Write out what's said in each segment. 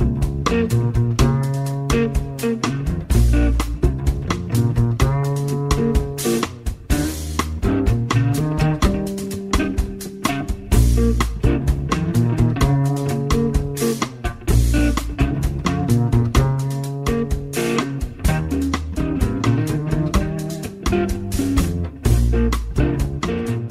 Thank you.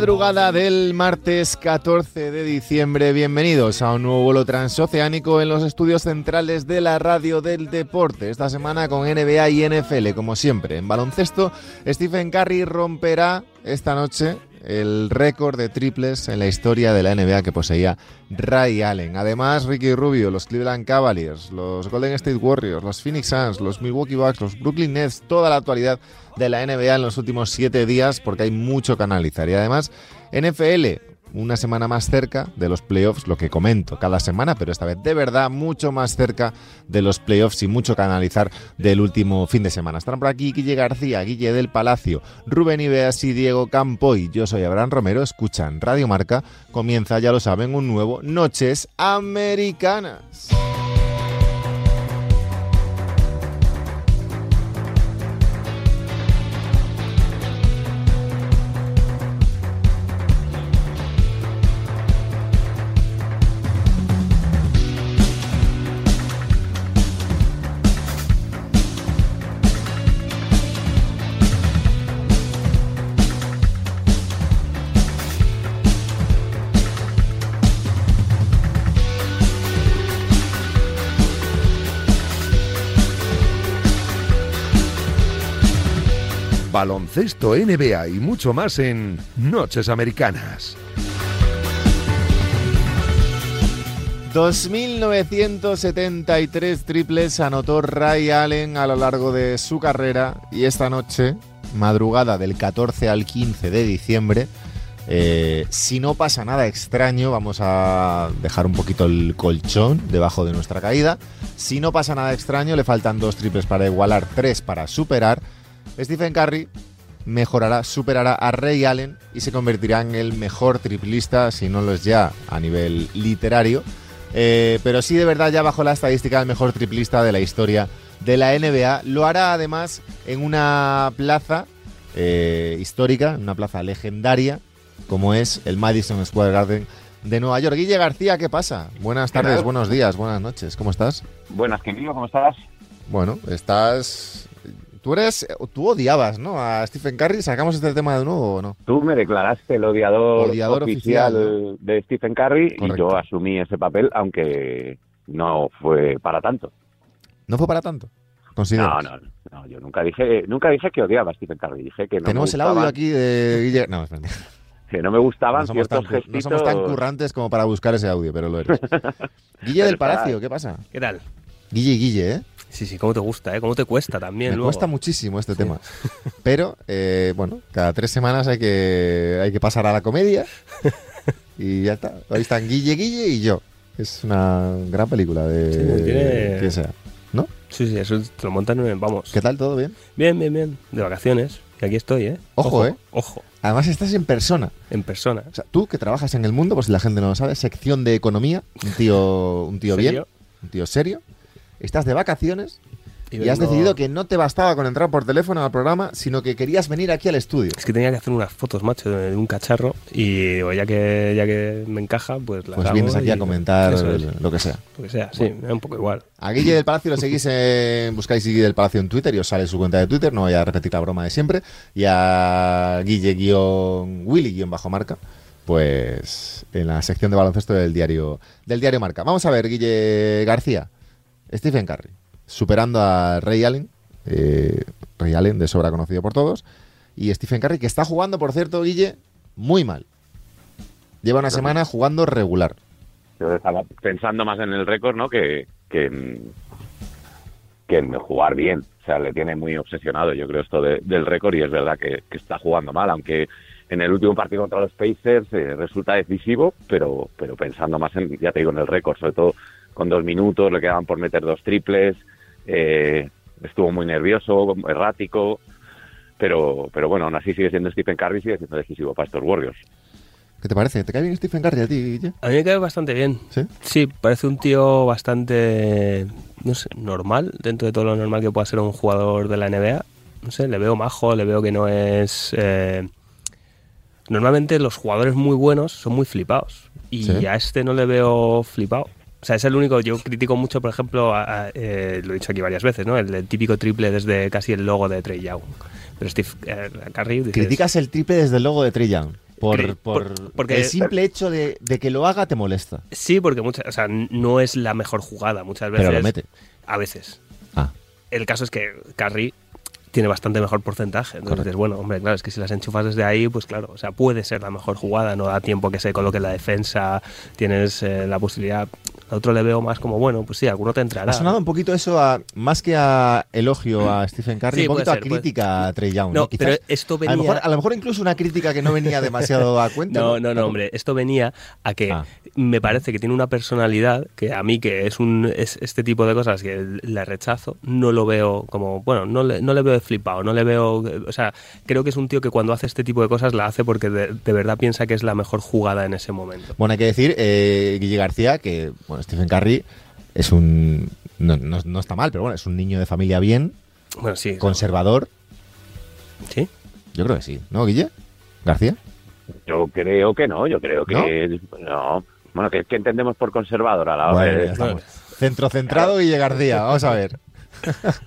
Madrugada del martes 14 de diciembre, bienvenidos a un nuevo vuelo transoceánico en los estudios centrales de la radio del deporte. Esta semana con NBA y NFL, como siempre. En baloncesto, Stephen Curry romperá esta noche el récord de triples en la historia de la NBA que poseía Ray Allen. Además, Ricky Rubio, los Cleveland Cavaliers, los Golden State Warriors, los Phoenix Suns, los Milwaukee Bucks, los Brooklyn Nets, toda la actualidad de la NBA en los últimos siete días porque hay mucho que analizar. Y además, NFL, una semana más cerca de los playoffs, lo que comento cada semana, pero esta vez de verdad mucho más cerca de los playoffs y mucho que analizar del último fin de semana. Están por aquí Guille García, Guille del Palacio, Rubén Ibeas y Diego Campoy. Yo soy Abraham Romero, escuchan Radio Marca. Comienza, ya lo saben, un nuevo Noches Americanas. Baloncesto, NBA y mucho más en Noches Americanas. 2.973 triples anotó Ray Allen a lo largo de su carrera y esta noche, madrugada del 14 al 15 de diciembre, eh, si no pasa nada extraño, vamos a dejar un poquito el colchón debajo de nuestra caída. Si no pasa nada extraño, le faltan dos triples para igualar, tres para superar. Stephen Curry mejorará, superará a Ray Allen y se convertirá en el mejor triplista, si no lo es ya a nivel literario, eh, pero sí de verdad ya bajo la estadística el mejor triplista de la historia de la NBA. Lo hará además en una plaza eh, histórica, una plaza legendaria, como es el Madison Square Garden de Nueva York. Guille García, ¿qué pasa? Buenas tardes, buenos días, buenas noches, ¿cómo estás? Buenas, querido, ¿cómo estás? Bueno, estás... Tú eres... Tú odiabas, ¿no? A Stephen Curry. ¿Sacamos este tema de nuevo o no? Tú me declaraste el odiador, Odiador oficial, oficial, de Stephen Curry Correcto. y yo asumí ese papel, aunque no fue para tanto. ¿No fue para tanto? Considero. No, no, no, yo nunca dije, nunca dije que odiaba a Stephen Curry, dije que no Tenemos me el audio aquí de Guille... No, es mentira. que no me gustaban No somos, tan, ciertos no gestitos. somos tan currantes como para buscar ese audio, pero lo eres. Guille del Pero Palacio, ¿qué pasa? ¿Qué tal? Guille y Guille, ¿eh? Sí, sí, cómo te gusta, ¿eh? Cómo te cuesta también Me luego. cuesta muchísimo este Sí. tema. Pero, eh, bueno, cada tres semanas hay que, hay que pasar a la comedia. Y ya está. Ahí están Guille, Guille y yo. Es una gran película de Sí, tiene- quien sea. ¿No? Sí, sí, eso te lo montan en... Vamos. ¿Qué tal? ¿Todo bien? Bien, bien, bien. De vacaciones. Y aquí estoy, ¿eh? Ojo, ¿eh? Ojo. Además estás en persona. En persona. O sea, tú que trabajas en el mundo, pues si la gente no lo sabe, sección de economía, un tío, un tío bien, ¿Serio? un tío serio. Estás de vacaciones y, has decidido que no te bastaba con entrar por teléfono al programa, sino que querías venir aquí al estudio. Es que tenía que hacer unas fotos, macho, de, un cacharro. Y digo, ya que, ya que me encaja, pues las Pues vienes aquí y- a comentar es. lo que sea. Lo que sea, sí, me da un poco igual. A Guille del Palacio lo seguís en, buscáis Guille del Palacio en Twitter y os sale su cuenta de Twitter, no voy a repetir la broma de siempre. Y a Guille-Willy-Bajo-Marca, pues en la sección de baloncesto del diario, del diario Marca. Vamos a ver, Guille García, Stephen Curry, superando a Ray Allen, eh, Ray Allen de sobra conocido por todos, y Stephen Curry que está jugando, por cierto, Guille, muy mal. Lleva una semana jugando regular. Yo estaba pensando más en el récord, ¿no? Que, que, en, que en jugar bien. O sea, le tiene muy obsesionado, yo creo, esto de- del récord y es verdad que, que está jugando mal, aunque en el último partido contra los Pacers eh, resulta decisivo, pero, pero pensando más en, ya te digo, en el récord, sobre todo con dos minutos, le quedaban por meter dos triples, eh, estuvo muy nervioso, errático, pero, pero bueno, aún así sigue siendo Stephen Curry, sigue siendo decisivo para estos Warriors. ¿Qué te parece? ¿Te cae bien Stephen Curry a ti, Guille? A mí me cae bastante bien. ¿Sí? Sí, parece un tío bastante, no sé, normal, dentro de todo lo normal que pueda ser un jugador de la NBA. No sé, le veo majo, le veo que no es... eh, Normalmente los jugadores muy buenos son muy flipados. Y Sí. a este no le veo flipado. O sea, es el único, yo critico mucho, por ejemplo, a- a- eh, lo he dicho aquí varias veces, ¿no? El, el típico triple desde casi el logo de Trey Young. Pero Steve eh, Curry dices, Criticas el triple desde el logo de Trey Young. Por, por- por- porque- el simple hecho de, de que lo haga te molesta. Sí, porque muchas, o sea, no es la mejor jugada muchas veces. Pero lo mete. A veces. Ah, El caso es que Curry tiene bastante mejor porcentaje. Entonces Correcto. dices, bueno, hombre, claro, es que si las enchufas desde ahí, pues claro, o sea, puede ser la mejor jugada, no da tiempo que se coloque la defensa, tienes eh, la posibilidad. A otro le veo más como, bueno, pues sí, alguno te entrará. ha sonado un poquito eso a, más que a elogio a Stephen Curry, Sí, un poquito a puede- crítica a Trey Young. No, ¿no? Quizás- pero esto a, venía... lo mejor, a lo mejor incluso una crítica que no venía demasiado a cuenta. No, no, no, hombre. Esto venía a que Ah. Me parece que tiene una personalidad que a mí, que es un es este tipo de cosas que le rechazo, no lo veo como, bueno, no le, no le veo de flipado, no le veo, o sea, creo que es un tío que cuando hace este tipo de cosas la hace porque de, de verdad piensa que es la mejor jugada en ese momento. Bueno, hay que decir, eh, Guille García, que bueno, Stephen Curry es un. No, no- no está mal, pero bueno, es un niño de familia bien, Bueno, sí. conservador. Sí. Yo creo que sí, ¿no, Guille? García. Yo creo que no, yo creo que no. Bueno, ¿qué, qué entendemos por conservador a la hora Bueno, de- estamos. Centro centrado, Guille García. Vamos a ver.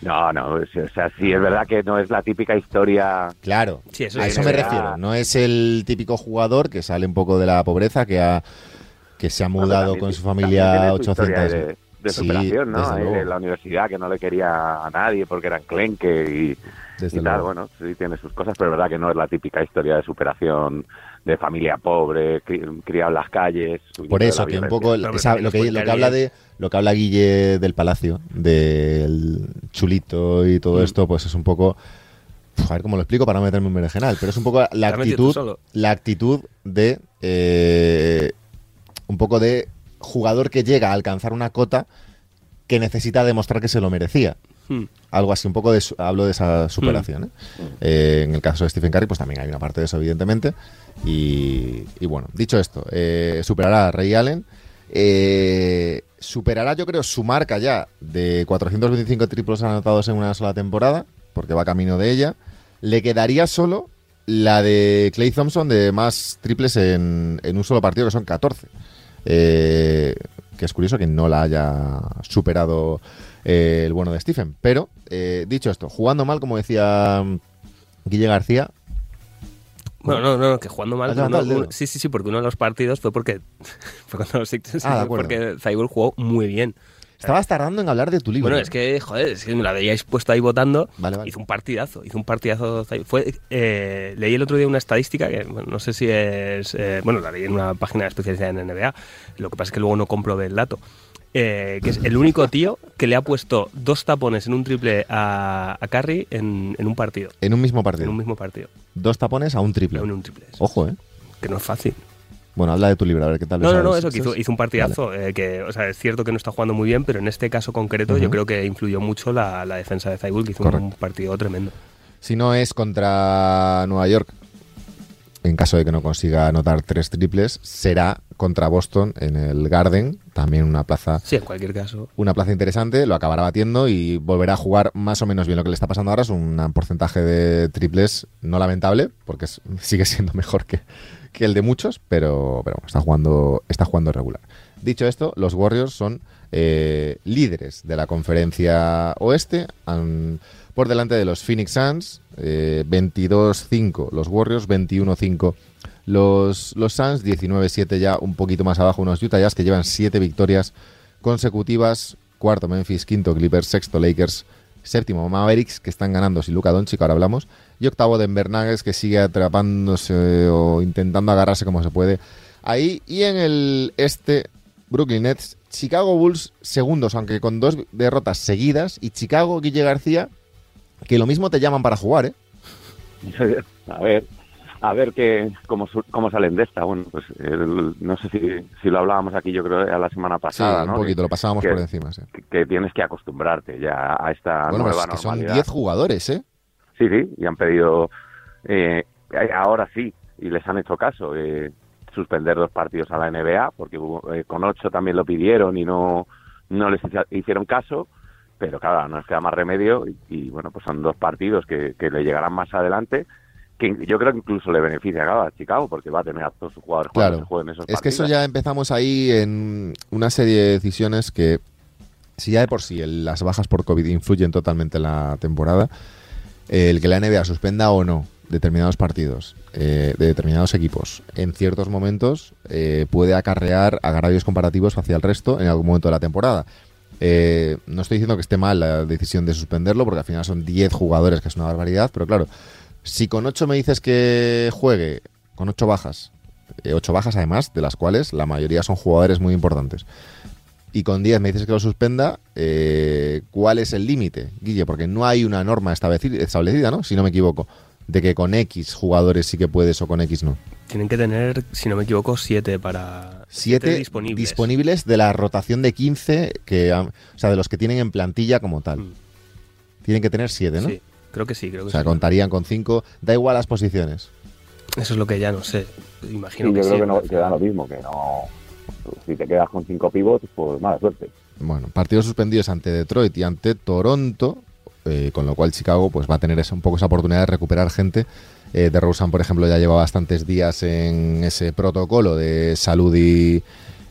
No, no, es- o sea, sí es verdad que no es la típica historia Claro, Sí, eso a sí, eso es me verdad. refiero. No es el típico jugador que sale un poco de la pobreza, que ha que se ha Bueno, mudado también- con su familia tiene su historia 800. de, de Sí, superación, ¿no? desde Ahí la universidad que no le quería a nadie porque era enclenque y, y tal. luego. Bueno, sí tiene sus cosas, pero es verdad que no es la típica historia de superación de familia pobre, cri- criado en las calles. Por eso, que un poco esa- lo, que, lo que habla de lo que habla Guille del Palacio, del chulito y todo Mm. esto, pues es un poco a ver cómo lo explico para no meterme en un berenjenal, pero es un poco la actitud, la actitud de eh, un poco de jugador que llega a alcanzar una cota que necesita demostrar que se lo merecía. Hmm. Algo así, un poco de hablo de esa superación. ¿eh? Eh, en el caso de Stephen Curry, pues también hay una parte de eso, evidentemente. Y, y bueno, dicho esto, eh, superará a Ray Allen. superará, yo creo, su marca ya de 425 triples anotados en una sola temporada, porque va camino de ella. Le quedaría solo la de Clay Thompson de más triples en, en un solo partido, que son 14. Eh, que es curioso que no la haya superado eh, el bueno de Stephen. Pero, eh, dicho esto, jugando mal, como decía mm, Guille García, Bueno, no, no, que jugando mal. ¿Has levantado uno- uno- sí, sí, sí, porque uno de los partidos fue porque fue cuando los Sixers, Ah, porque Zaybul jugó muy bien. estabas tardando en hablar de tu libro. Bueno, es que, joder, es que me la veíais puesto ahí votando. Vale, vale. Hizo un partidazo, hizo un partidazo. Fue, eh, leí el otro día una estadística que bueno, no sé si es. eh, bueno, la leí en una página especializada en NBA. Lo que pasa es que luego no comprobé el dato. Eh, que es el único tío que le ha puesto dos tapones en un triple a, a Curry en, en un partido. En un mismo partido. En un mismo partido. Dos tapones a un triple. En un triple. eso. Ojo, ¿eh? Que no es fácil. Bueno, habla de tu libro, a ver qué tal. No, no, no, eso, que hizo, hizo un partidazo. eh, que, o sea, es cierto que no está jugando muy bien, pero en este caso concreto yo creo que influyó mucho la, la defensa de Zaybul, que hizo Correcto. un partido tremendo. Si no es contra Nueva York, en caso de que no consiga anotar tres triples, será contra Boston en el Garden, también una plaza Sí, en cualquier caso. una plaza interesante, lo acabará batiendo y volverá a jugar más o menos bien. Lo que le está pasando ahora es un porcentaje de triples no lamentable, porque es- sigue siendo mejor que, que el de muchos, pero, pero bueno, está jugando, está jugando regular. Dicho esto, los Warriors son eh, líderes de la conferencia oeste, han- por delante de los Phoenix Suns, eh, 22-5 los Warriors, 21-5 los, los Suns, 19-7 ya un poquito más abajo unos Utah Jazz que llevan 7 victorias consecutivas, cuarto Memphis, quinto Clippers, sexto Lakers, séptimo Mavericks que están ganando sin Luka Doncic, ahora hablamos, y octavo Denver Nuggets que sigue atrapándose o intentando agarrarse como se puede. Ahí, y en el este Brooklyn Nets, Chicago Bulls segundos, aunque con dos derrotas seguidas, y Chicago, Guille García, que lo mismo te llaman para jugar, ¿eh? A ver, a ver qué, cómo, cómo salen de esta. Bueno, pues el- no sé si, si lo hablábamos aquí, yo creo, a la semana Sí, pasada, un ¿no? poquito, Que- lo pasábamos que- por encima, sí. que, tienes que acostumbrarte ya a esta Bueno, pues nueva es que son normalidad. 10 jugadores, ¿eh? Sí, sí, y han pedido, eh, ahora sí, y les han hecho caso, eh, suspender dos partidos a la NBA, porque hubo- eh, con ocho también lo pidieron y no, no les hicieron caso, pero claro, no les queda más remedio y, y, bueno, pues son dos partidos que, que le llegarán más adelante, que yo creo que incluso le beneficia a Chicago, porque va a tener a todos sus jugadores Claro. cuando se jueguen esos Es que eso ya empezamos ahí en una serie de decisiones que, si ya de por sí el- las bajas por COVID influyen totalmente en la temporada, el que la NBA suspenda o no determinados partidos eh, de determinados equipos en ciertos momentos eh, puede acarrear agravios comparativos hacia el resto en algún momento de la temporada. Eh, no estoy diciendo que esté mal la decisión de suspenderlo, porque al final son 10 jugadores, que es una barbaridad, pero claro, si con 8 me dices que juegue, con 8 bajas, eh, ocho bajas además, de las cuales la mayoría son jugadores muy importantes. Y con 10 me dices que lo suspenda, eh, ¿cuál es el límite, Guille? Porque no hay una norma establecida, ¿no? Si no me equivoco, de que con X jugadores sí que puedes o con X no. Tienen que tener, si no me equivoco, siete para... 7 disponibles. disponibles de la rotación de 15, que, o sea, de los que tienen en plantilla como tal. Mm. Tienen que tener 7, ¿no? Sí, creo que sí, creo que O sea, sí. contarían con 5, da igual las posiciones. Eso es lo que ya no sé. Sí, Imagino yo que creo sí. que, no, que da lo mismo, que no... Si te quedas con cinco pivots, pues mala suerte. Bueno, partidos suspendidos ante Detroit y ante Toronto, eh, con lo cual Chicago pues va a tener esa- un poco esa oportunidad de recuperar gente. Eh, de Rosen, por ejemplo, ya lleva bastantes días en ese protocolo de salud y,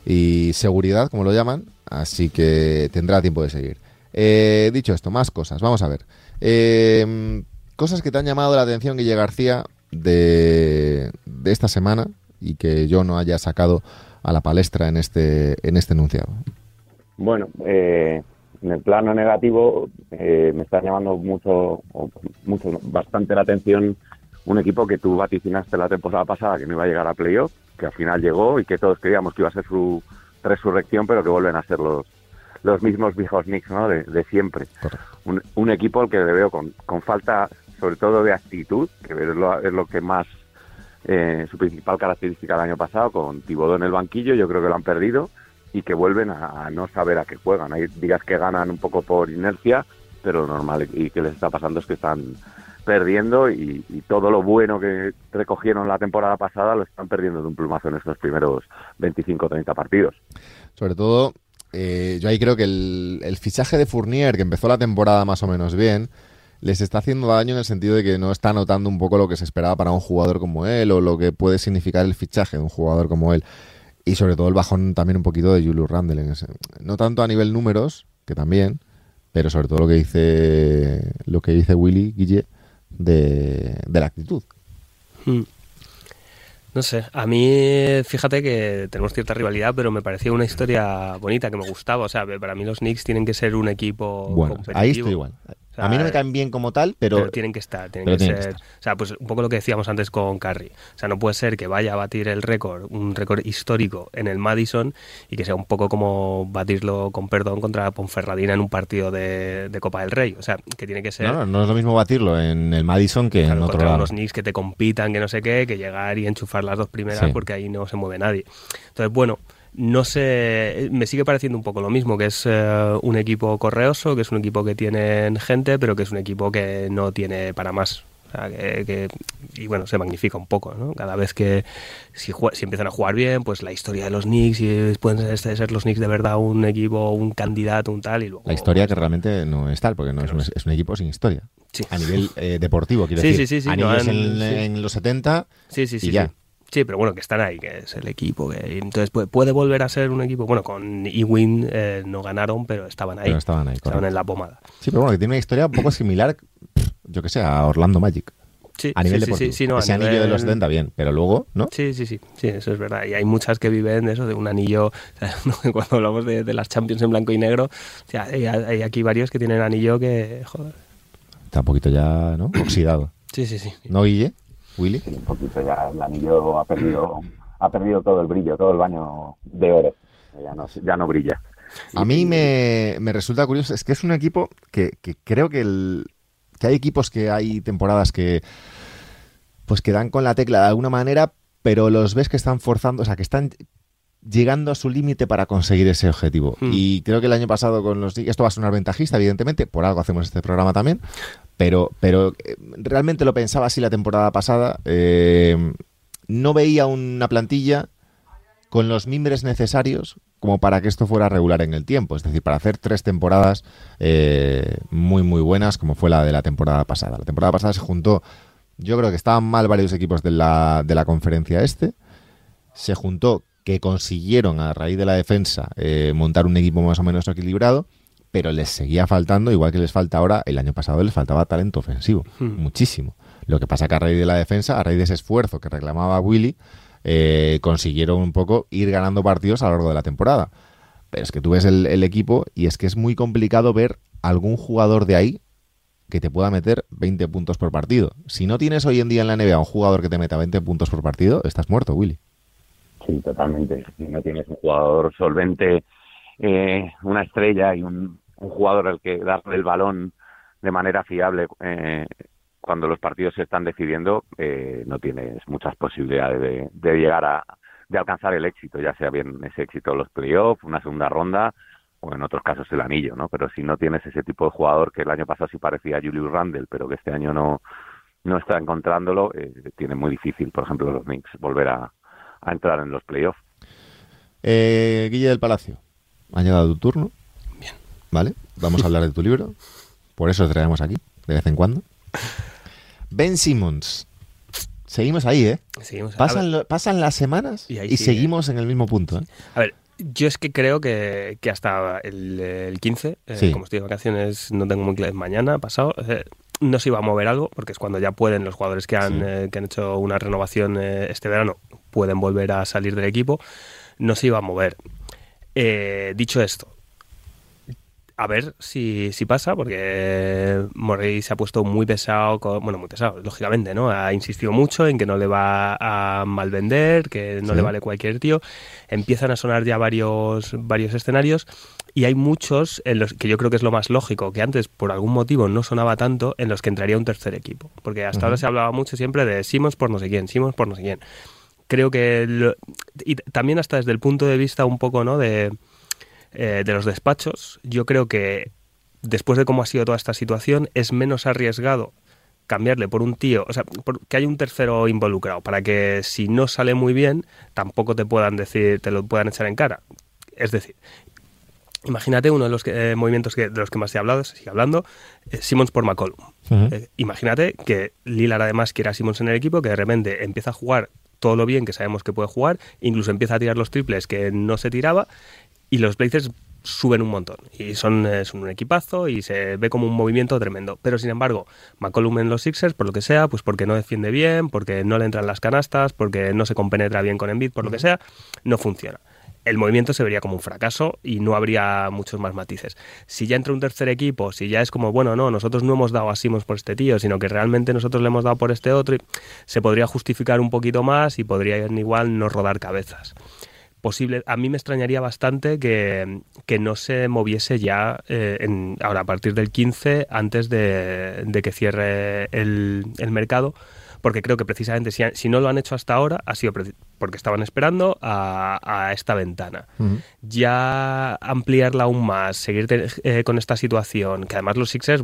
y seguridad, como lo llaman, así que tendrá tiempo de seguir. Eh, dicho esto, más cosas, vamos a ver. Eh, cosas que te han llamado la atención, Guille García, de, esta semana y que yo no haya sacado a la palestra en este, en este enunciado. Bueno, eh, en el plano negativo eh, me está llamando mucho, mucho, bastante la atención un equipo que tú vaticinaste la temporada pasada que no iba a llegar a playoff, que al final llegó y que todos creíamos que iba a ser su resurrección, pero que vuelven a ser los, los mismos viejos Knicks ¿no? de, de siempre. Un, un equipo al que le veo con, con falta, sobre todo de actitud, que es lo, es lo que más eh, su principal característica del año pasado, con Tibodó en el banquillo, yo creo que lo han perdido y que vuelven a, a no saber a qué juegan. Hay días que ganan un poco por inercia, pero lo normal y que les está pasando es que están perdiendo y, y todo lo bueno que recogieron la temporada pasada lo están perdiendo de un plumazo en estos primeros 25 o 30 partidos. Sobre todo, eh, yo ahí creo que el, fichaje de Fournier, que empezó la temporada más o menos bien, les está haciendo daño en el sentido de que no está notando un poco lo que se esperaba para un jugador como él o lo que puede significar el fichaje de un jugador como él. Y sobre todo el bajón también un poquito de Julius Randle. En ese. No tanto a nivel números, que también, pero sobre todo lo que dice, lo que dice Willy Guille de, la actitud. Mm. No sé, a mí fíjate que tenemos cierta rivalidad, pero me parecía una historia bonita, que me gustaba. O sea, para mí los Knicks tienen que ser un equipo Bueno, competitivo. ahí estoy igual. Sea, a mí no me caen bien como tal, pero, pero, tienen que estar, tienen que tienen que ser. estar. O sea, pues un poco lo que decíamos antes con Curry. O sea, no puede ser que vaya a batir el récord, un récord histórico en el Madison y que sea un poco como batirlo con perdón contra Ponferradina en un partido de, de Copa del Rey. O sea, que tiene que ser. no, no, es lo mismo batirlo en el Madison que Claro, en otro contra lado. unos Knicks que te compitan, que no sé qué, que llegar y enchufar las dos primeras Sí. porque ahí no se mueve nadie. Entonces, bueno, no sé, me sigue pareciendo un poco lo mismo, que es eh, un equipo correoso, que es un equipo que tienen gente, pero que es un equipo que no tiene para más. O sea, que, que- y bueno, se magnifica un poco, ¿no? Cada vez que si, si empiezan a jugar bien, pues la historia de los Knicks, y pueden ser, ser los Knicks de verdad un equipo, un candidato, un tal, y luego... La historia que realmente no es tal, porque no es un, es un equipo sin historia. Sí. A nivel eh, deportivo, quiero Sí, decir. sí, sí, sí, Anillos no en, los 70 Sí, sí, sí. y ya. Sí. Sí, pero bueno, que están ahí, que es el equipo. Que, entonces puede, puede volver a ser un equipo. Bueno, con Ewing eh, no ganaron, pero estaban ahí. pero estaban ahí. estaban correcto. en la pomada. Sí, pero bueno, que tiene una historia un poco similar, yo que sé, a Orlando Magic. Sí, A nivel sí, deportivo. sí, no, Ese anillo de los 70, bien, pero luego, ¿no? Sí, sí, sí, sí, eso es verdad. Y hay muchas que viven de eso, de un anillo. Cuando hablamos de, de las Champions en blanco y negro, o sea, hay, hay aquí varios que tienen anillo que. Joder. Está un poquito ya, ¿no? Oxidado. Sí, sí, sí. ¿No, Guille? ¿Willy? Sí, un poquito ya el anillo ha perdido, ha perdido todo el brillo, todo el baño de oro. Ya no, ya no brilla. A mí me, me resulta curioso, es que es un equipo que, que creo que, el, que hay equipos que hay temporadas que pues que dan con la tecla de alguna manera, pero los ves que están forzando, o sea, que están llegando a su límite para conseguir ese objetivo. Hmm. Y creo que el año pasado con los esto va a sonar ventajista, evidentemente, por algo hacemos este programa también, pero, pero eh, realmente lo pensaba así la temporada pasada. eh, no veía una plantilla con los mimbres necesarios como para que esto fuera regular en el tiempo. Es decir, para hacer tres temporadas eh, muy, muy buenas, como fue la de la temporada pasada. La temporada pasada se juntó, yo creo que estaban mal varios equipos de la, de la conferencia este. Se juntó que consiguieron a raíz de la defensa eh, montar un equipo más o menos equilibrado, pero les seguía faltando, igual que les falta ahora, el año pasado les faltaba talento ofensivo, Hmm. muchísimo. Lo que pasa que a raíz de la defensa, a raíz de ese esfuerzo que reclamaba Willy, eh, consiguieron un poco ir ganando partidos a lo largo de la temporada. Pero es que tú ves el, el equipo y es que es muy complicado ver algún jugador de ahí que te pueda meter 20 puntos por partido. Si no tienes hoy en día en la NBA un jugador que te meta 20 puntos por partido, estás muerto, Willy. Sí, totalmente. Si no tienes un jugador solvente, eh, una estrella y un, un jugador al que darle el balón de manera fiable eh, cuando los partidos se están decidiendo, eh, no tienes muchas posibilidades de, de llegar a de alcanzar el éxito, ya sea bien ese éxito los playoffs, una segunda ronda o en otros casos el anillo, ¿no? Pero si no tienes ese tipo de jugador que el año pasado sí parecía Julius Randle, pero que este año no no está encontrándolo, eh, tiene muy difícil, por ejemplo, los Knicks volver a, a entrar en los playoffs. Eh, Guille del Palacio, ha llegado tu turno. Bien. ¿Vale? Vamos a hablar de tu libro. Por eso te traemos aquí, de vez en cuando. Ben Simmons. Seguimos ahí, ¿eh? Seguimos. Pasan, ver, lo- pasan las semanas Y seguimos en el mismo punto. ¿eh? a ver, yo es que creo que, que hasta el, el 15, eh, Sí. como estoy de vacaciones, no tengo muy claro, mañana, pasado, eh, no se iba a mover algo, porque es cuando ya pueden los jugadores que han, Sí. eh, que han hecho una renovación eh, este verano, pueden volver a salir del equipo, no se iba a mover. Eh, dicho esto, a ver si, si pasa, porque Morey se ha puesto muy pesado, con- bueno, muy pesado, lógicamente, ¿no? Ha insistido mucho en que no le va a malvender, que no Sí. le vale cualquier tío. Empiezan a sonar ya varios, varios escenarios y hay muchos en los que yo creo que es lo más lógico, que antes por algún motivo no sonaba tanto, en los que entraría un tercer equipo. Porque hasta ahora se hablaba mucho siempre de Simons por no sé quién, Simons por no sé quién. Creo que... lo- y también hasta desde el punto de vista un poco, ¿no? De, eh, de los despachos, yo creo que después de cómo ha sido toda esta situación, es menos arriesgado cambiarle por un tío, o sea, por- que haya un tercero involucrado, para que si no sale muy bien, tampoco te puedan decir, te lo puedan echar en cara. Es decir, imagínate uno de los que- eh, movimientos que, de los que más ha hablado, se sigue hablando, eh, Simmons por McCollum. Eh, imagínate que Lillard además quiera a Simmons en el equipo, que de repente empieza a jugar todo lo bien que sabemos que puede jugar, incluso empieza a tirar los triples que no se tiraba, y los Blazers suben un montón. Y son, son un equipazo y se ve como un movimiento tremendo. Pero sin embargo, McCollum en los Sixers, por lo que sea, pues porque no defiende bien, porque no le entran las canastas, porque no se compenetra bien con Embiid, por lo que sea, no funciona el movimiento se vería como un fracaso y no habría muchos más matices. Si ya entra un tercer equipo, si ya es como, bueno, no, nosotros no hemos dado a Simmons por este tío, sino que realmente nosotros le hemos dado por este otro, y se podría justificar un poquito más y podrían igual no rodar cabezas. Posible, a mí me extrañaría bastante que, que no se moviese ya eh, en- ahora a partir del 15 antes de, de que cierre el, el mercado, porque creo que precisamente si, si no lo han hecho hasta ahora ha sido porque estaban esperando a, a esta ventana. Ya ampliarla aún más, seguir eh, con esta situación, que además los Sixers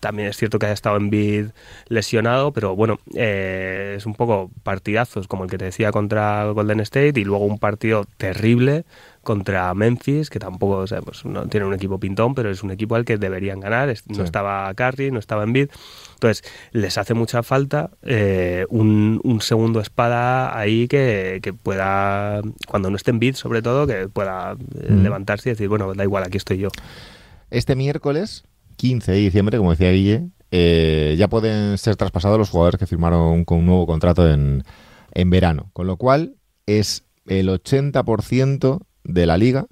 también es cierto que haya estado en bid lesionado, pero bueno, eh, es un poco partidazos como el que te decía contra Golden State y luego un partido terrible contra Memphis, que tampoco, o sea, pues no tiene un equipo pintón, pero es un equipo al que deberían ganar. No Sí. estaba Curry, no estaba en bid. Entonces, les hace mucha falta eh, un, un segundo espada ahí que, que pueda, cuando no esté en bid sobre todo, que pueda eh, Mm. levantarse y decir, bueno, da igual, aquí estoy yo. Este miércoles, 15 de diciembre, como decía Guille, eh, ya pueden ser traspasados los jugadores que firmaron con un nuevo contrato en, en verano. Con lo cual, es el 80% de la liga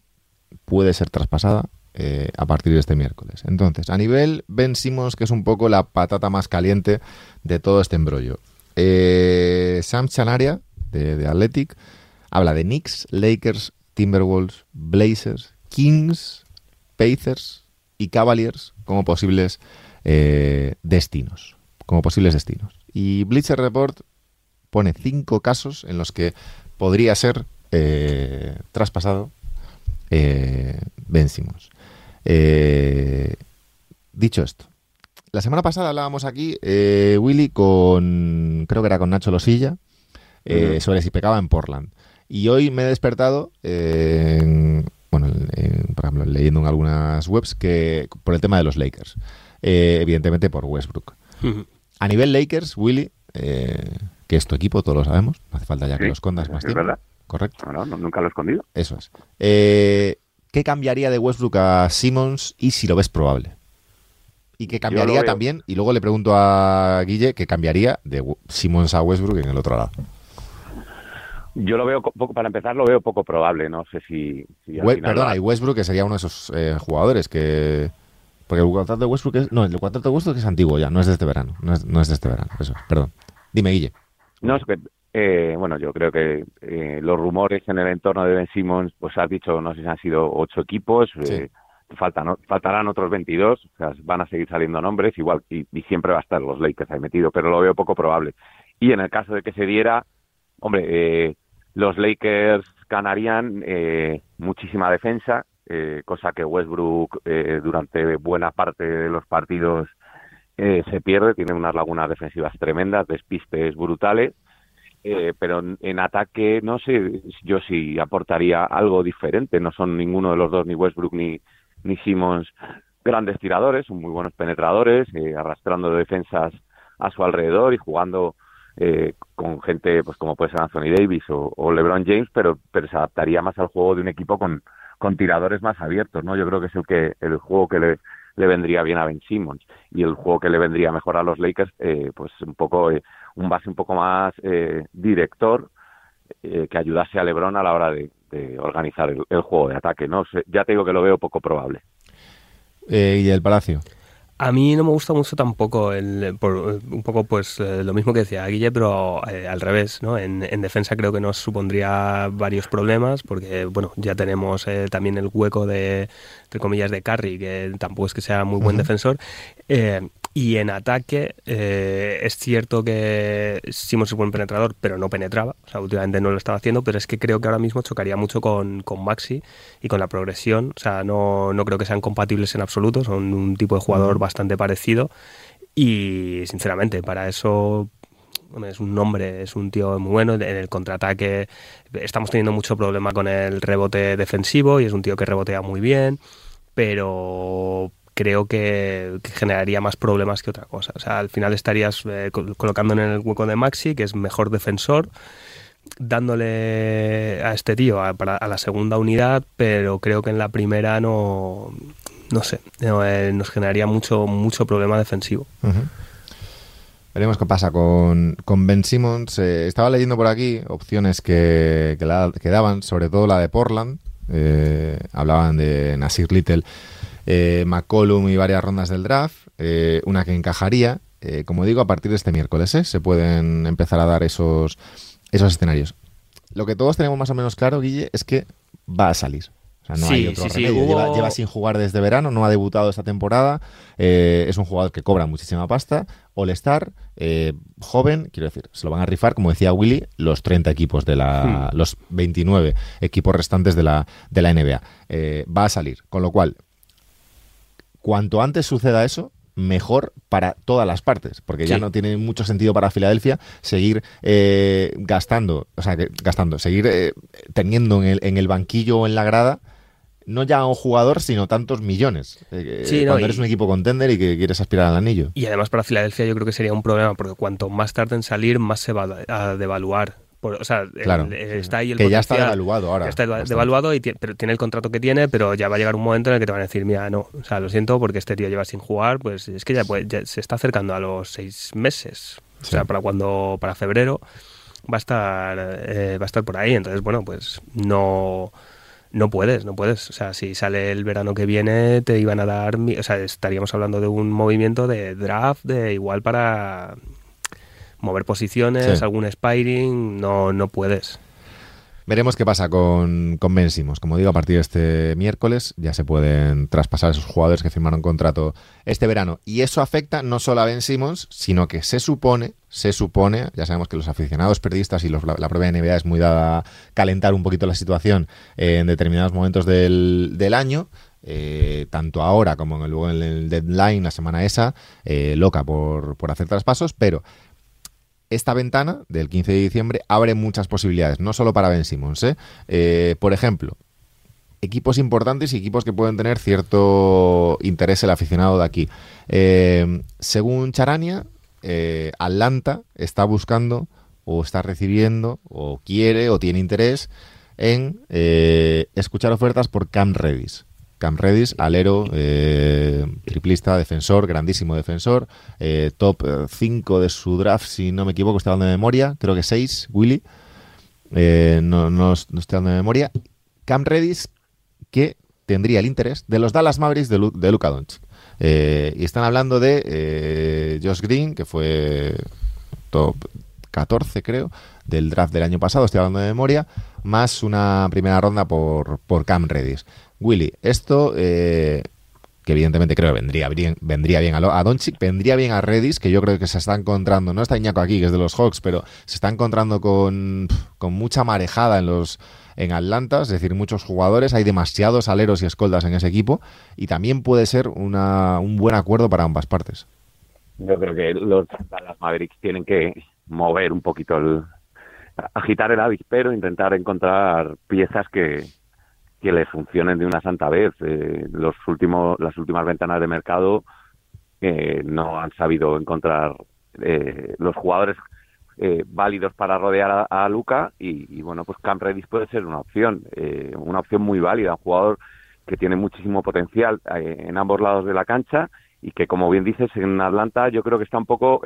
puede ser traspasada eh, a partir de este miércoles. Entonces, a nivel Ben Simmons, que es un poco la patata más caliente de todo este embrollo. Eh, Sam Chanaria, de, de Athletic, habla de Knicks, Lakers, Timberwolves, Blazers, Kings, Pacers y Cavaliers como posibles eh, destinos. Como posibles destinos. Y Bleacher Report pone cinco casos en los que podría ser eh, traspasado eh, Ben Simmons. Eh, dicho esto, la semana pasada hablábamos aquí, eh, Willy, con. Creo que era con Nacho Losilla, eh, sobre si pecaba en Portland. Y hoy me he despertado, bueno, en- por ejemplo, leyendo en algunas webs, que por el tema de los Lakers. Eh, evidentemente por Westbrook. A nivel Lakers, Willy, eh, que es tu equipo, todos lo sabemos, no hace falta ya que Sí, lo escondas más es tiempo. verdad. Correcto, No, no, nunca lo he escondido. eso es. Eh, ¿Qué cambiaría de Westbrook a Simmons y si lo ves probable? Y qué cambiaría también, y luego le pregunto a Guille, ¿qué cambiaría de Simmons a Westbrook en el otro lado? Yo lo veo, co- poco, para empezar, lo veo poco probable. No sé si. si al We- final perdona, va- y Westbrook que sería uno de esos eh, jugadores que... Porque el contrato de Westbrook es... No, el contrato de Westbrook es antiguo ya, no es de este verano. No es, no es de este verano, eso, es, perdón. Dime, Guille. No, es que, eh, bueno, yo creo que eh, los rumores en el entorno de Ben Simmons, pues has dicho, no sé si han sido ocho equipos, Sí. eh, faltan, faltarán otros 22, o sea, van a seguir saliendo nombres, igual, y, y siempre va a estar los Lakers ahí metido, pero lo veo poco probable. Y en el caso de que se diera, hombre, eh, los Lakers ganarían eh, muchísima defensa, eh, cosa que Westbrook eh, durante buena parte de los partidos eh, se pierde, tiene unas lagunas defensivas tremendas, despistes brutales, eh, pero en, ataque no sé yo sí aportaría algo diferente, no son ninguno de los dos, ni Westbrook ni, ni Simmons, grandes tiradores, son muy buenos penetradores, eh, arrastrando defensas a su alrededor y jugando eh, con gente pues como puede ser Anthony Davis o, LeBron James, pero, pero se adaptaría más al juego de un equipo con, con tiradores más abiertos, ¿no? Yo creo que es el que el juego que le, le vendría bien a Ben Simmons y el juego que le vendría mejor a los Lakers, eh, pues un poco eh, un base un poco más eh, director eh, que ayudase a LeBron a la hora de, organizar el, el juego de ataque, ¿no? Ya te digo que lo veo poco probable. Eh, Guille del Palacio. A mí no me gusta mucho tampoco el, por, un poco pues eh, lo mismo que decía Guille, pero eh, al revés, ¿no? En, en defensa creo que nos supondría varios problemas porque, bueno, ya tenemos eh, también el hueco de, entre comillas, de Curry, que tampoco es que sea muy buen Ujú. defensor. Y en ataque eh, es cierto que Simons es buen penetrador, pero no penetraba. O sea, últimamente no lo estaba haciendo, pero es que creo que ahora mismo chocaría mucho con, con Maxi y con la progresión. O sea, no, no creo que sean compatibles en absoluto. Son un tipo de jugador bastante parecido. Y sinceramente, para eso es un nombre, es un tío muy bueno. En el contraataque estamos teniendo mucho problema con el rebote defensivo y es un tío que rebotea muy bien, pero creo que, generaría más problemas que otra cosa. O sea, al final estarías eh, col- colocando en el hueco de Maxi, que es mejor defensor, dándole a este tío a, para- a la segunda unidad, pero creo que en la primera no, no sé, eh, nos generaría mucho, mucho problema defensivo. Veremos qué pasa con, Ben Simmons. Eh, estaba leyendo por aquí opciones que, que daban, sobre todo la de Portland. Eh, hablaban de Nasir Little, eh, McCollum y varias rondas del draft. Eh, una que encajaría, eh, como digo, a partir de este miércoles. Se pueden empezar a dar esos, esos escenarios. Lo que todos tenemos más o menos claro, Guille, es que va a salir. O sea, no Sí, hay otro sí, sí, hubo- Lleva, lleva sin jugar desde verano, no ha debutado esta temporada. eh, es un jugador que cobra muchísima pasta. All-Star, eh, joven, quiero decir, se lo van a rifar, como decía Willy, los 30 equipos de la. los 29 equipos restantes de la, de la NBA. Eh, va a salir. Con lo cual, cuanto antes suceda eso, mejor para todas las partes, porque ya no tiene mucho sentido para Filadelfia seguir eh, gastando, o sea, que, gastando, seguir eh, teniendo en el, en el banquillo o en la grada no ya a un jugador, sino tantos millones. eh, Sí, no, cuando y- eres un equipo contender y que quieres aspirar al anillo. Y además para Filadelfia yo creo que sería un problema, porque cuanto más tarde en salir, más se va a devaluar. Por- o sea, Claro. el- está ahí el que ya está devaluado ahora. Está bastante. devaluado y pero tiene el contrato que tiene, pero ya va a llegar un momento en el que te van a decir, mira, no, o sea, lo siento porque este tío lleva sin jugar, pues es que ya, puede- ya se está acercando a los seis meses. O Sí. sea, para cuando, para febrero va a estar, eh, va a estar por ahí. Entonces, bueno, pues no, no puedes, no puedes. O sea, si sale el verano que viene, te iban a dar, o sea, estaríamos hablando de un movimiento de draft de igual para mover posiciones, Sí. algún spiring, no, no puedes. Veremos qué pasa con, con Ben Simmons. Como digo, a partir de este miércoles ya se pueden traspasar esos jugadores que firmaron contrato este verano. Y eso afecta no solo a Ben Simmons, sino que se supone, se supone, ya sabemos que los aficionados periodistas y los, la, la, propia NBA es muy dada a calentar un poquito la situación en determinados momentos del, del año. Eh, tanto ahora como en el, luego en el deadline, la semana esa, eh, loca por, por hacer traspasos, pero esta ventana del 15 de diciembre abre muchas posibilidades, no solo para Ben Simmons. ¿eh? Eh, por ejemplo, equipos importantes y equipos que pueden tener cierto interés el aficionado de aquí. Eh, según Charania, Atlanta está buscando o está recibiendo o quiere o tiene interés en escuchar ofertas por Cam Redis. Cam Redis, alero, eh, triplista, defensor, grandísimo defensor, eh, top 5 de su draft, si no me equivoco, estoy dando de memoria, creo que 6, Willy, eh, no, no, estoy dando de memoria. Cam Redis, que tendría el interés de los Dallas Mavericks de, Lu de Luka Doncic. y están hablando de Josh Green, que fue top 14, creo, del draft del año pasado, estoy hablando de memoria, más una primera ronda por, por Cam Redis. Willy, esto eh, que evidentemente creo que vendría bien, vendría bien a, a Doncic, vendría bien a Redis, que yo creo que se está encontrando, no está Iñaco aquí, que es de los Hawks, pero se está encontrando con, con mucha marejada en los en Atlanta, es decir, muchos jugadores, hay demasiados aleros y escoltas en ese equipo, y también puede ser una, un buen acuerdo para ambas partes. Yo creo que los Dallas Mavericks tienen que mover un poquito el agitar el avispero, intentar encontrar piezas que, que les funcionen de una santa vez. Eh, los últimos, las últimas ventanas de mercado eh, no han sabido encontrar eh, los jugadores eh, válidos para rodear a, Luca y, bueno, pues Cam Redis puede ser una opción, eh, una opción muy válida, un jugador que tiene muchísimo potencial eh, en ambos lados de la cancha y que, como bien dices, en Atlanta yo creo que está un poco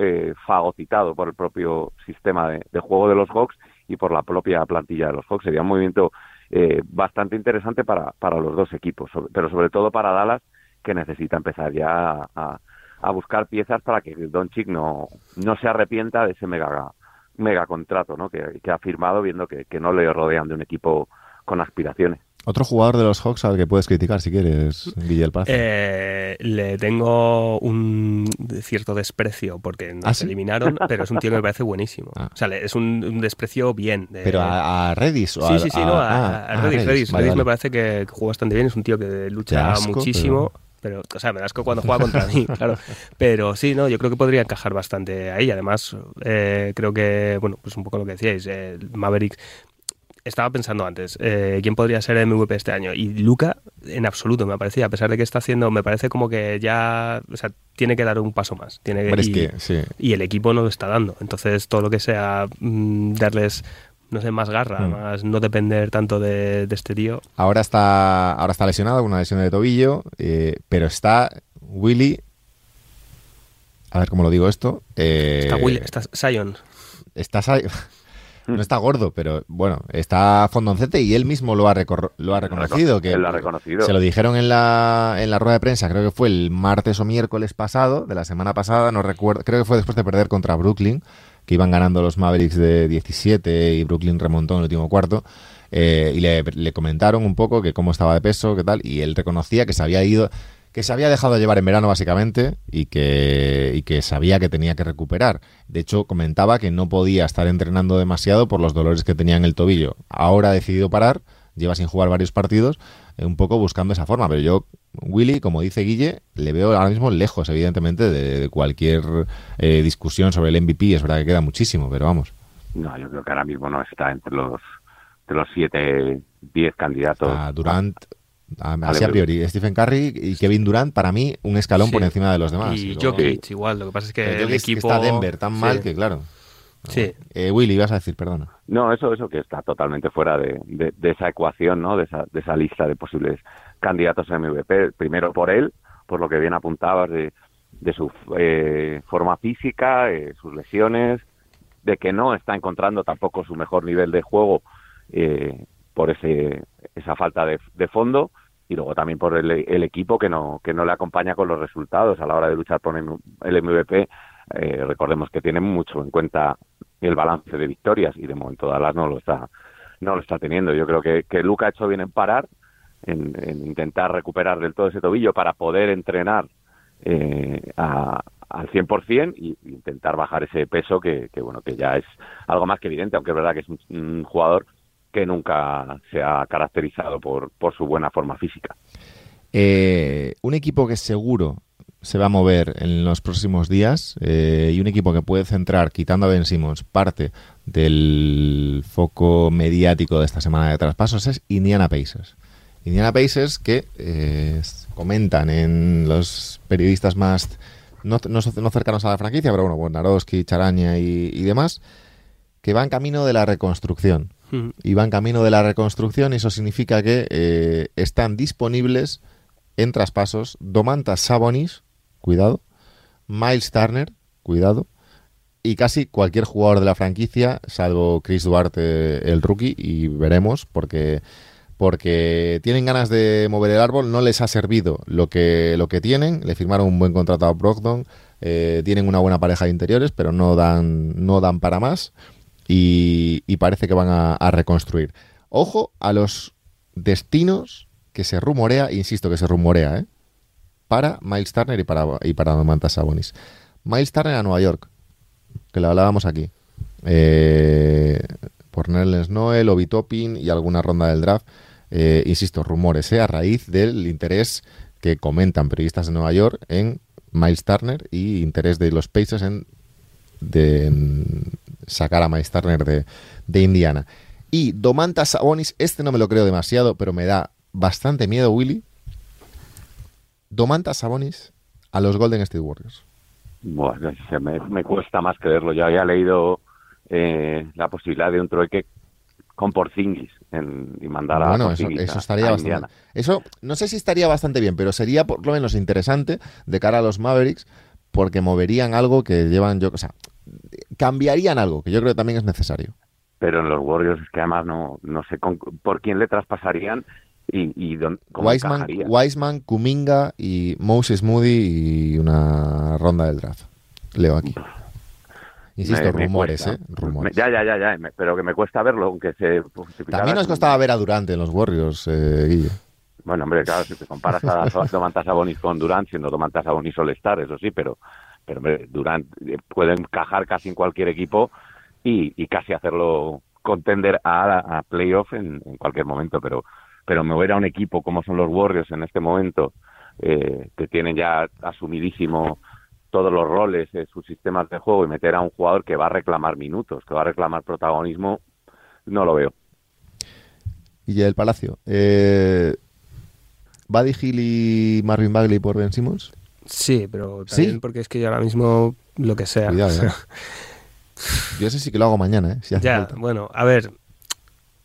fagocitado por el propio sistema de, juego de los Hawks y por la propia plantilla de los Hawks. Sería un movimiento eh, bastante interesante para, para los dos equipos, pero sobre todo para Dallas, que necesita empezar ya a, a buscar piezas para que Doncic no, no se arrepienta de ese mega, mega contrato ¿no? que, que ha firmado, viendo que, que no le rodean de un equipo con aspiraciones. Otro jugador de los Hawks al que puedes criticar si quieres, Guillermo Paz. Eh, le tengo un cierto desprecio porque nos ¿Ah, sí? eliminaron, pero es un tío que me parece buenísimo. Ah. O sea, es un, un desprecio bien. De... ¿Pero a, a Redis? O sí, a, sí, sí, no, a, a, a Redis. Redis, vale, Redis vale. me parece que, juega bastante bien, es un tío que lucha asco, muchísimo. Pero... pero... o sea, me da asco cuando juega contra mí, claro. Pero sí, no, yo creo que podría encajar bastante ahí. Además, eh, creo que, bueno, pues un poco lo que decíais, eh, Maverick estaba pensando antes, eh, ¿quién podría ser MVP este año? Y Luca, en absoluto, me parecía, a pesar de que está haciendo, me parece como que ya, o sea, tiene que dar un paso más. Tiene que, y, que, sí. y, el equipo no lo está dando. Entonces, todo lo que sea mmm, darles no sé, más garra, mm. más no depender tanto de, de, este tío. Ahora está, ahora está lesionado, una lesión de tobillo, eh, pero está Willy. A ver cómo lo digo esto. Eh, está Willy, está Sion. Está Sion. No está gordo, pero bueno, está fondoncete y él mismo lo ha, lo ha reconocido. Que él lo ha reconocido. Se lo dijeron en la, en la rueda de prensa, creo que fue el martes o miércoles pasado, de la semana pasada, no recuerdo, creo que fue después de perder contra Brooklyn, que iban ganando los Mavericks de 17 y Brooklyn remontó en el último cuarto. Eh, y le, le comentaron un poco que cómo estaba de peso, qué tal, y él reconocía que se había ido, que se había dejado de llevar en verano básicamente y que, y que sabía que tenía que recuperar. De hecho, comentaba que no podía estar entrenando demasiado por los dolores que tenía en el tobillo. Ahora ha decidido parar, lleva sin jugar varios partidos, eh, un poco buscando esa forma. Pero yo, Willy, como dice Guille, le veo ahora mismo lejos, evidentemente, de, de cualquier eh, discusión sobre el MVP. Es verdad que queda muchísimo, pero vamos. No, yo creo que ahora mismo no está entre los, entre los siete, diez candidatos. Ah, Durant, Así a priori, Stephen Curry y Kevin Durant, para mí, un escalón sí. por encima de los demás. Y, y Jokic sí. igual, lo que pasa es que el, equipo... Está Denver tan sí. mal que, claro. Sí. Eh, Willy, ibas a decir, perdona. No, eso, eso que está totalmente fuera de, de, de esa ecuación, ¿no? De esa, de esa lista de posibles candidatos a MVP. Primero por él, por lo que bien apuntabas de, de su eh, forma física, eh, sus lesiones, de que no está encontrando tampoco su mejor nivel de juego eh, por ese, esa falta de, fondo y luego también por el, equipo que no, que no le acompaña con los resultados a la hora de luchar por el MVP. Eh, recordemos que tiene mucho en cuenta el balance de victorias y de momento Dallas no lo está no lo está teniendo. Yo creo que, que Luca ha hecho bien en parar, en, en intentar recuperar del todo ese tobillo para poder entrenar eh, a, al 100% y intentar bajar ese peso que, bueno que ya es algo más que evidente, aunque es verdad que es un jugador que nunca se ha caracterizado por, por su buena forma física. Eh, un equipo que seguro se va a mover en los próximos días eh, y un equipo que puede centrar, quitando a Ben Simmons, parte del foco mediático de esta semana de traspasos es Indiana Pacers. Indiana Pacers que eh, comentan en los periodistas más no, no, no cercanos a la franquicia, pero bueno, Bonarowski, Charaña y, y demás, que van camino de la reconstrucción. Y van camino de la reconstrucción y eso significa que eh, están disponibles en traspasos Domantas Sabonis, cuidado, Miles Turner, cuidado, y casi cualquier jugador de la franquicia, salvo Chris Duarte, el rookie, y veremos, porque, porque tienen ganas de mover el árbol, no les ha servido lo que, lo que tienen, le firmaron un buen contrato a Brogdon, eh, tienen una buena pareja de interiores, pero no dan, no dan para más, y, parece que van a, reconstruir. Ojo a los destinos que se rumorea, insisto que se rumorea, ¿eh? para Miles Turner y para, y para Sabonis. Miles Turner a Nueva York, que lo hablábamos aquí. Eh, por Nerlens Noel, Obi Toppin y alguna ronda del draft. Eh, insisto, rumores, ¿eh? a raíz del interés que comentan periodistas de Nueva York en Miles Turner y interés de los Pacers en, de, en sacar a Miles Turner de, de Indiana. Y Domantas Sabonis, este no me lo creo demasiado, pero me da bastante miedo, Willy. Domantas Sabonis a los Golden State Warriors. Bueno, se me, me cuesta más creerlo. Yo había leído eh, la posibilidad de un trueque con Porzingis en, y mandar a Bueno, eso, estaría a bastante. Indiana. Eso no sé si estaría bastante bien, pero sería por lo menos interesante de cara a los Mavericks, porque moverían algo que llevan yo, o sea, cambiarían algo que yo creo que también es necesario. Pero en los Warriors es que además no, no sé con- por quién le traspasarían y, cómo Wiseman. Wiseman, Kuminga y Moses Moody y una ronda del draft. Leo aquí. Insisto, Me- rumores. ¿eh? Rumores. Me- ya, ya, ya, ya, pero que me cuesta verlo, aunque se También nos costaba ver a Durante en los Warriors, eh, Guille. Bueno, hombre, claro, si te comparas a Domantas Sabonis con Durant, siendo Domantas Sabonis All-Star, eso sí, pero, pero hombre, Durant eh, puede encajar casi en cualquier equipo y, y casi hacerlo contender a, a playoff en, cualquier momento, pero, pero mover a un equipo como son los Warriors en este momento, eh, que tienen ya asumidísimo todos los roles, eh, sus sistemas de juego y meter a un jugador que va a reclamar minutos, que va a reclamar protagonismo, no lo veo. Guille del Palacio. Eh, ¿Buddy Hill y Marvin Bagley por Ben Simmons? Sí, pero también ¿Sí? porque es que yo ahora mismo lo que sea. Cuidado, o sea, ¿eh? Yo ese sí que lo hago mañana, ¿eh? Si hace ya, falta. bueno, a ver.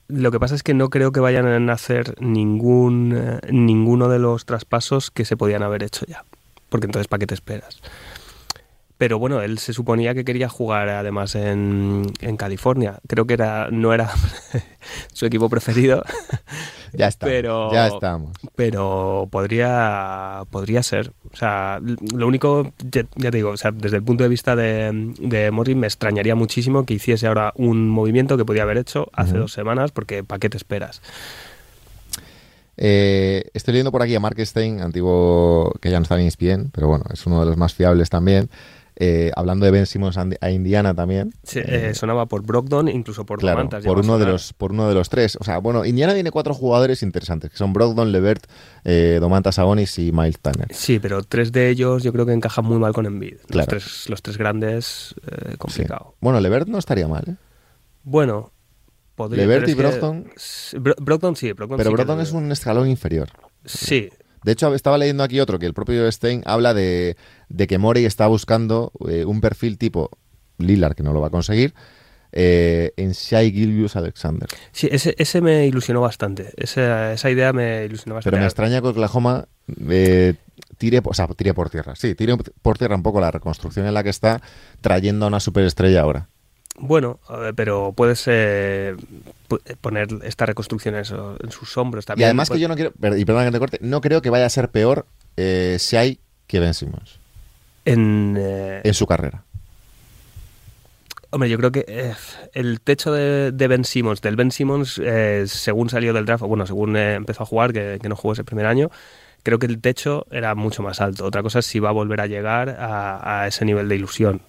Lo que pasa es que no creo que vayan a hacer ningún eh, ninguno de los traspasos que se podían haber hecho ya. Porque entonces, ¿para qué te esperas? Pero bueno, él se suponía que quería jugar además en, en California. Creo que era no era su equipo preferido, Ya estamos. pero- Ya estamos. pero podría podría ser. O sea, lo único, ya, ya te digo, o sea, desde el punto de vista de, de Morris me extrañaría muchísimo que hiciese ahora un movimiento que podía haber hecho hace dos semanas, porque ¿para qué te esperas? Eh, estoy leyendo por aquí a Mark Stein, antiguo que ya no está en ESPN, pero bueno, es uno de los más fiables también. Eh, hablando de Ben Simmons a Indiana también. Sí, eh, sonaba por Brogdon, incluso por Claro, Domantas. por uno de los por uno de los tres. O sea, bueno, Indiana tiene cuatro jugadores interesantes, que son Brogdon, Levert, eh, Domantas Sabonis y Miles Turner. Sí, pero tres de ellos yo creo que encajan muy mal con Embiid. Los, Claro. tres, los tres grandes, eh, Sí. complicado. Bueno, Levert no estaría mal, ¿eh? Bueno, podría... Levert y que- Brogdon. Sí, Brogdon sí, Pero sí Brogdon es un escalón inferior. Sí, De hecho, estaba leyendo aquí otro, que el propio Stein habla de, de que Morey está buscando eh, un perfil tipo Lillard, que no lo va a conseguir, eh, en Shai Gilgius Alexander. sí ese, ese me ilusionó bastante. Esa, esa idea me ilusionó bastante. Pero me extraña que Oklahoma eh, tire, o sea, tire por tierra. Sí, tire por tierra un poco la reconstrucción en la que está, trayendo a una superestrella ahora. Bueno, pero puedes eh, poner esta reconstrucción en, sus hombros también. y además que Pues- yo no quiero, y perdona que te corte, no creo que vaya a ser peor eh, Shai que Ben Simmons En, eh, en su carrera. Hombre, yo creo que eh, el techo de, de Ben Simmons, del Ben Simmons, eh, según salió del draft, bueno, según eh, empezó a jugar, que, que no jugó ese primer año, creo que el techo era mucho más alto. Otra cosa es si va a volver a llegar a, a ese nivel de ilusión.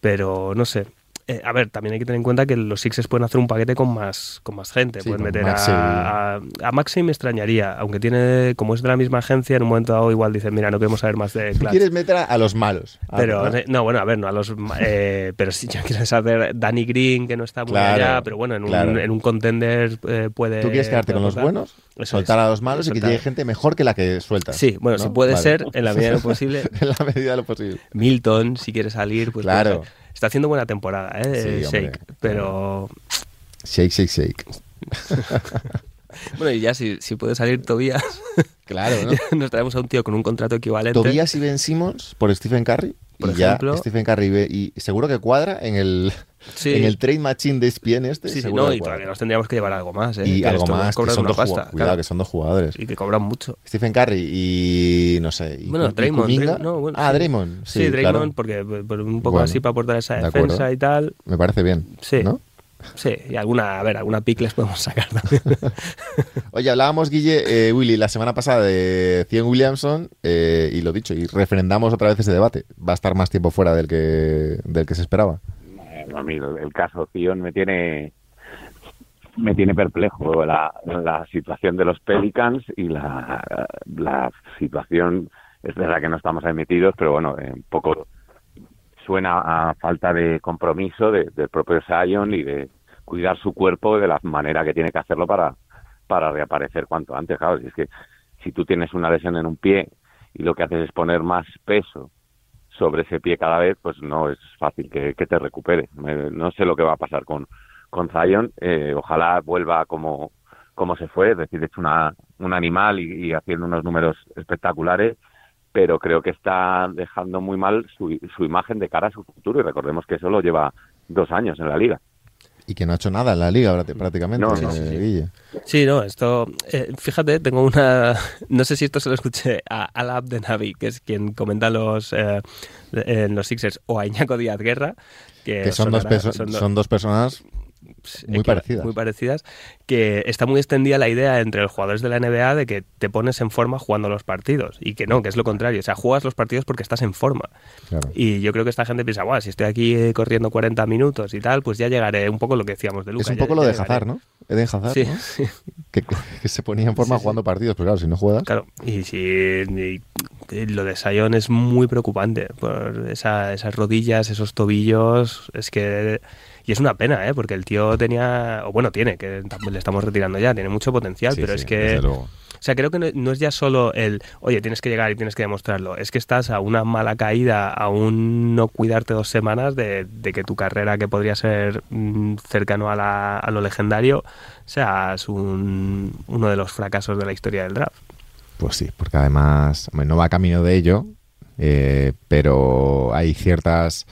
Pero no sé. Eh, a ver, también hay que tener en cuenta que los Sixers pueden hacer un paquete con más, con más gente. Sí, pueden meter a, a, a Maxey me extrañaría, aunque tiene, como es de la misma agencia, en un momento dado igual dicen, mira, no queremos saber más de Clutch. quieres meter a, a los malos. a- Pero, ¿no? eh, no, bueno, a ver, no a los. eh, pero si ya quieres saber Danny Green, que no está muy Claro, allá, pero bueno, en un, claro. en un contender eh, puede. Tú quieres quedarte con los buenos, Eso soltar es. a los malos y que llegue gente mejor que la que sueltas. Sí, bueno, ¿no? si puede Vale. ser, en la medida de lo posible. en la medida de lo posible. Milton, si quiere salir, pues. Claro. puede ser. Está haciendo buena temporada, ¿eh? Sí, hombre, Shake. Pero. Shake, shake, shake. Bueno, y ya si, si puede salir Tobías, Claro, ¿no? nos traemos a un tío con un contrato equivalente. Tobías y Ben Simmons por Stephen Curry. Por y ya ejemplo. Stephen Curry y seguro que cuadra en el, Sí. en el trade machine de ESPN este. Sí, sí, no, y todavía nos tendríamos que llevar algo más, ¿eh? Y Que algo más, que son, dos pasta. Cuidado, que son dos jugadores. Y que cobran mucho. Stephen Curry y no sé. Y, Bueno, Draymond. Kuminga. Draymond, no, bueno, ah. Draymond. Sí, Sí, Draymond, claro. porque por un poco Bueno, así para aportar esa de defensa acuerdo. y tal. Me parece bien. Sí. ¿no? Sí, y alguna, a ver, alguna pick les podemos sacar también. Oye, hablábamos, Guille, eh, Willy, la semana pasada de Cien Williamson eh, y lo dicho, y refrendamos otra vez ese debate. Va a estar más tiempo fuera del que, del que se esperaba. A el, caso Zion me tiene me tiene perplejo la, situación de los Pelicans y la, la situación es verdad que no estamos ahí metidos pero bueno eh, un poco suena a falta de compromiso de- del propio Zion y de cuidar su cuerpo de la manera que tiene que hacerlo para para reaparecer cuanto antes. Claro si es que si tú tienes una lesión en un pie y lo que haces es poner más peso sobre ese pie cada vez, pues no es fácil que, te recupere. No sé lo que va a pasar con, con Zion. Eh, ojalá vuelva como, como se fue, es decir, hecho una, un animal y, y haciendo unos números espectaculares, pero creo que está dejando muy mal su, su imagen de cara a su futuro. Y recordemos que solo lleva dos años en la liga. Y que no ha hecho nada en la liga prá- prácticamente, No, eh, no, sí, sí. Sí, no, esto. eh, fíjate, tengo una. No sé si esto se lo escuché a Alab de Navi, que es quien comenta los, eh, en los Sixers, o a Iñaco Díaz Guerra, que, Que son dos, son do- son dos personas muy parecidas. Muy parecidas. Que está muy extendida la idea entre los jugadores de la NBA de que te pones en forma jugando los partidos. Y que no, que es lo contrario. O sea, juegas los partidos porque estás en forma. Claro. Y yo creo que esta gente piensa, guau, si estoy aquí eh, corriendo 40 minutos y tal, pues ya llegaré. Un poco lo que decíamos de Lucas. es un ya- poco lo ya de. Hazard, ¿no? Eden Hazard, Sí, ¿no? sí. Que, que se ponía en forma Sí, jugando partidos, pero claro, si no juegas... Claro, y si y lo de Sion es muy preocupante por esa- esas rodillas, esos tobillos, es que y es una pena, ¿eh? porque el tío tenía, o bueno, tiene, que le estamos retirando ya, tiene mucho potencial, Sí, pero sí, es que, o sea, creo que no, no es ya solo el, oye, tienes que llegar y tienes que demostrarlo, es que estás a una mala caída, a un no cuidarte dos semanas de, de que tu carrera, que podría ser mm, cercano a, la- a lo legendario, seas un- uno de los fracasos de la historia del draft. Pues sí, porque además no va camino de ello, eh, pero hay ciertas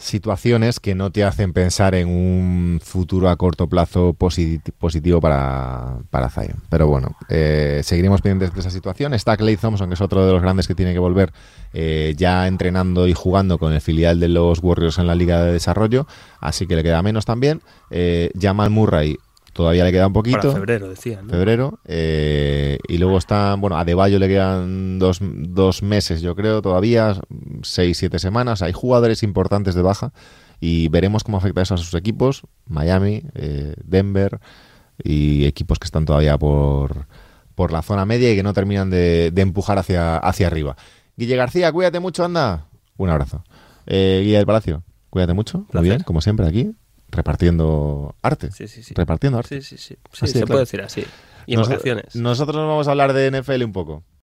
situaciones que no te hacen pensar en un futuro a corto plazo posit- positivo para, para Zion. Pero bueno, eh, seguiremos pendientes de esa situación. Está Clay Thompson, que es otro de los grandes que tiene que volver eh, ya entrenando y jugando con el filial de los Warriors en la Liga de Desarrollo, así que le queda menos también. Eh, Jamal Murray todavía le queda un poquito Para febrero, decían. ¿no? febrero. eh, y luego están, bueno, a De Bayo le quedan dos, dos meses, yo creo, todavía, seis, siete semanas. Hay jugadores importantes de baja y veremos cómo afecta eso a sus equipos. Miami, eh, Denver y equipos que están todavía por, por la zona media y que no terminan de, de empujar hacia, hacia arriba. Guille García, cuídate mucho, anda. Un abrazo. Eh, Guille del Palacio, cuídate mucho. Muy bien, como siempre, aquí, repartiendo arte. Sí, sí, sí. Repartiendo arte. Sí, sí, sí. Sí, se de puede decir así. Y Nos-. Nosotros nos vamos a hablar de NFL un poco.